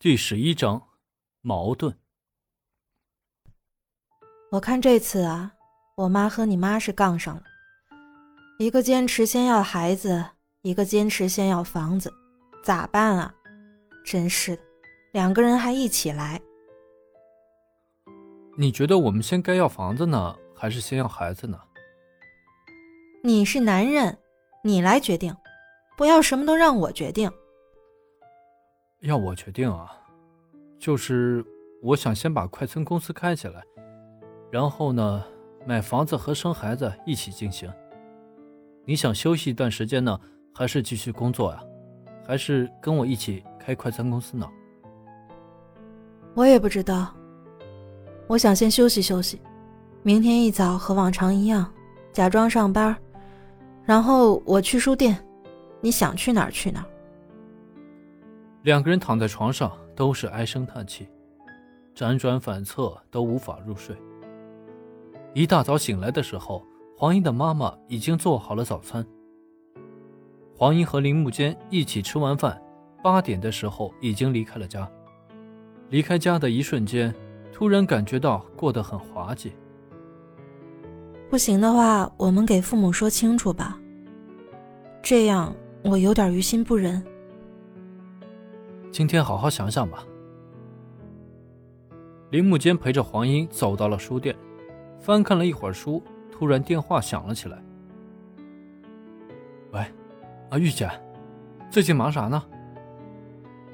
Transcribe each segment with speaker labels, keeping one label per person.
Speaker 1: 第十一章，矛盾。
Speaker 2: 我看这次啊，我妈和你妈是杠上了，一个坚持先要孩子，一个坚持先要房子，咋办啊？真是的，两个人还一起来。
Speaker 1: 你觉得我们先该要房子呢，还是先要孩子呢？
Speaker 2: 你是男人，你来决定，不要什么都让我决定。
Speaker 1: 要我决定啊，就是我想先把快餐公司开起来，然后呢，买房子和生孩子一起进行。你想休息一段时间呢，还是继续工作呀？还是跟我一起开快餐公司呢？
Speaker 2: 我也不知道。我想先休息休息，明天一早和往常一样，假装上班，然后我去书店，你想去哪儿去哪儿。
Speaker 1: 两个人躺在床上，都是唉声叹气，辗转反侧都无法入睡。一大早醒来的时候，黄英的妈妈已经做好了早餐。黄英和林木间一起吃完饭，八点的时候已经离开了家。离开家的一瞬间，突然感觉到过得很滑稽。
Speaker 2: 不行的话，我们给父母说清楚吧。这样我有点于心不忍。
Speaker 1: 今天好好想想吧。林木间陪着黄英走到了书店，翻看了一会儿书，突然电话响了起来。喂，啊，玉姐，最近忙啥呢？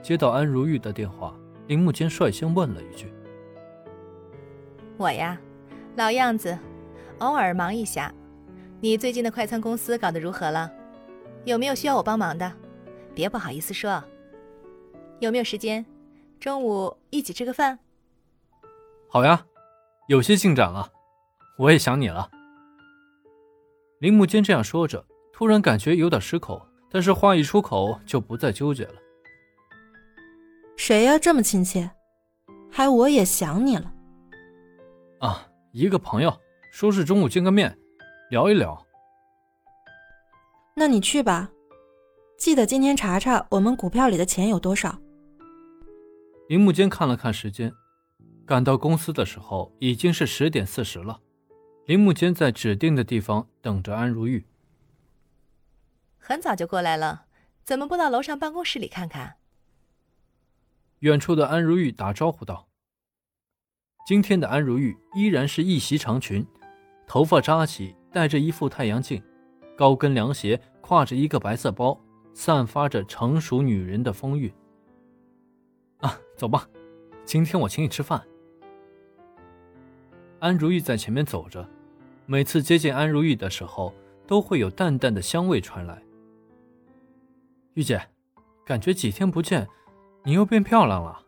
Speaker 1: 接到安如玉的电话，林木间率先问了一句：“
Speaker 3: 我呀，老样子，偶尔忙一下。你最近的快餐公司搞得如何了？有没有需要我帮忙的？别不好意思说。”有没有时间？中午一起吃个饭。
Speaker 1: 好呀，有些进展了，我也想你了。林木间这样说着，突然感觉有点失口，但是话一出口就不再纠结了。
Speaker 2: 谁呀，这么亲切？还我也想你了。
Speaker 1: 啊，一个朋友说是中午见个面，聊一聊。
Speaker 2: 那你去吧，记得今天查查我们股票里的钱有多少。
Speaker 1: 林木间看了看时间，赶到公司的时候已经是十点四十了。林木间在指定的地方等着安如玉。
Speaker 3: 很早就过来了，怎么不到楼上办公室里看看？
Speaker 1: 远处的安如玉打招呼道：“今天的安如玉依然是一袭长裙，头发扎起，戴着一副太阳镜，高跟凉鞋，挎着一个白色包，散发着成熟女人的风韵。”啊，走吧，今天我请你吃饭。安如玉在前面走着，每次接近安如玉的时候，都会有淡淡的香味传来。玉姐，感觉几天不见，你又变漂亮了。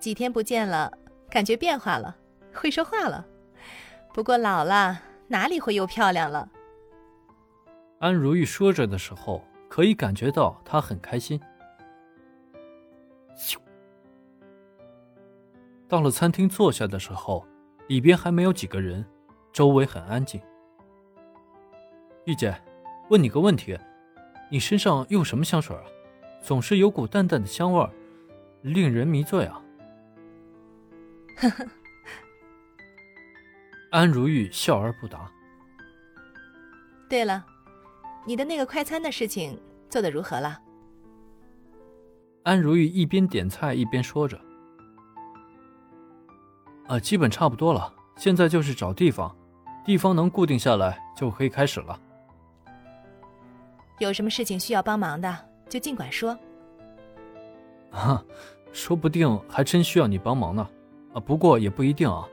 Speaker 3: 几天不见了，感觉变化了，会说话了。不过老了，哪里会又漂亮了？
Speaker 1: 安如玉说着的时候，可以感觉到她很开心。咻！到了餐厅坐下的时候，里边还没有几个人，周围很安静。玉姐，问你个问题，你身上用什么香水啊？总是有股淡淡的香味，令人迷醉啊！
Speaker 3: 呵呵。
Speaker 1: 安如玉笑而不答。
Speaker 3: 对了，你的那个快餐的事情做得如何了？
Speaker 1: 安如玉一边点菜一边说着：“啊，基本差不多了，现在就是找地方，地方能固定下来就可以开始了。
Speaker 3: 有什么事情需要帮忙的，就尽管说。
Speaker 1: 啊，说不定还真需要你帮忙呢。啊，不过也不一定啊。”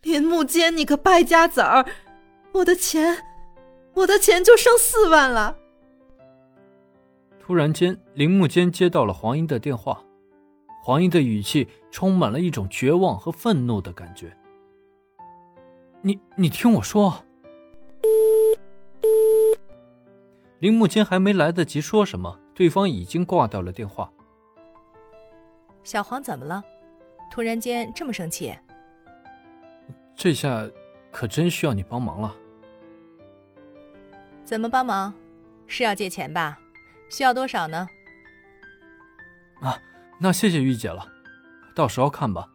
Speaker 2: 林木间，你个败家子儿，我的钱！我的钱就剩四万了。
Speaker 1: 突然间，铃木间接到了黄英的电话，黄英的语气充满了一种绝望和愤怒的感觉。你你听我说，铃木间还没来得及说什么，对方已经挂掉了电话。
Speaker 3: 小黄怎么了？突然间这么生气？
Speaker 1: 这下可真需要你帮忙了。
Speaker 3: 怎么帮忙？是要借钱吧？需要多少呢？
Speaker 1: 啊，那谢谢玉姐了，到时候看吧。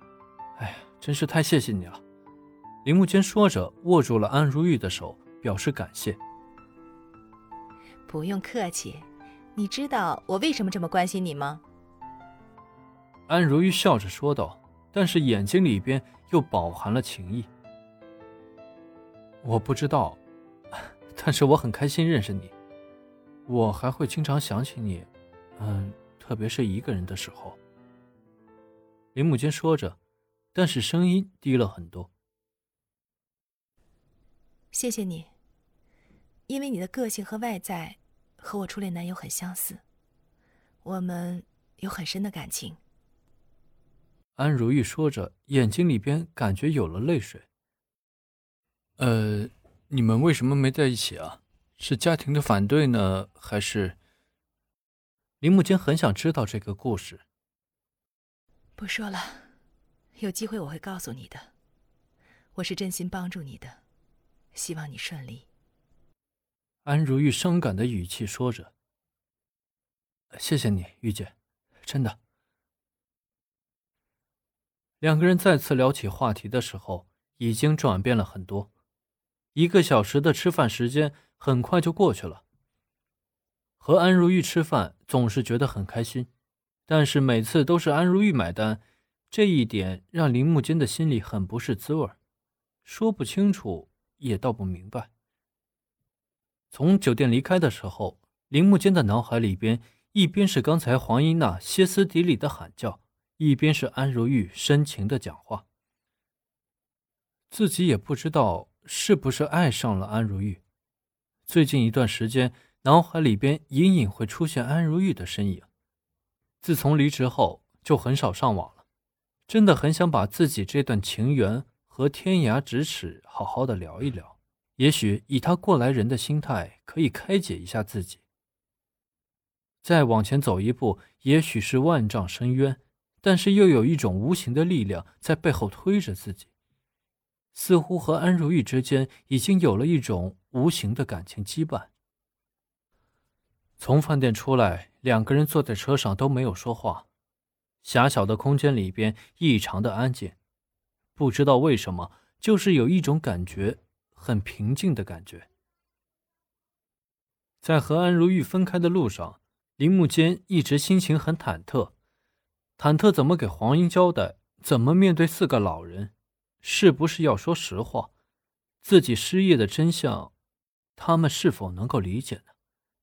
Speaker 1: 哎呀，真是太谢谢你了。林木间说着，握住了安如玉的手，表示感谢。
Speaker 3: 不用客气，你知道我为什么这么关心你吗？
Speaker 1: 安如玉笑着说道，但是眼睛里边又饱含了情意。我不知道，但是我很开心认识你。我还会经常想起你，嗯，特别是一个人的时候。林木间说着，但是声音低了很多。
Speaker 3: 谢谢你，因为你的个性和外在和我初恋男友很相似，我们有很深的感情。
Speaker 1: 安如玉说着，眼睛里边感觉有了泪水。呃，你们为什么没在一起啊？是家庭的反对呢，还是？林木间很想知道这个故事。
Speaker 3: 不说了，有机会我会告诉你的。我是真心帮助你的，希望你顺利。
Speaker 1: 安如玉伤感的语气说着：“谢谢你，玉姐，真的。”两个人再次聊起话题的时候，已经转变了很多。一个小时的吃饭时间。很快就过去了。和安如玉吃饭总是觉得很开心，但是每次都是安如玉买单，这一点让林木间的心里很不是滋味说不清楚，也道不明白。从酒店离开的时候，林木间的脑海里边一边是刚才黄英娜歇斯底里的喊叫，一边是安如玉深情的讲话。自己也不知道是不是爱上了安如玉。最近一段时间，脑海里边隐隐会出现安如玉的身影。自从离职后，就很少上网了。真的很想把自己这段情缘和天涯咫尺好好的聊一聊。也许以他过来人的心态，可以开解一下自己。再往前走一步，也许是万丈深渊，但是又有一种无形的力量在背后推着自己。似乎和安如玉之间已经有了一种无形的感情羁绊。从饭店出来，两个人坐在车上都没有说话。狭小的空间里边异常的安静，不知道为什么，就是有一种感觉，很平静的感觉。在和安如玉分开的路上，林木间一直心情很忐忑，忐忑怎么给黄英交代，怎么面对四个老人。是不是要说实话？自己失业的真相，他们是否能够理解呢？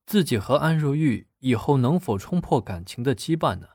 Speaker 1: 自己和安如玉以后能否冲破感情的羁绊呢？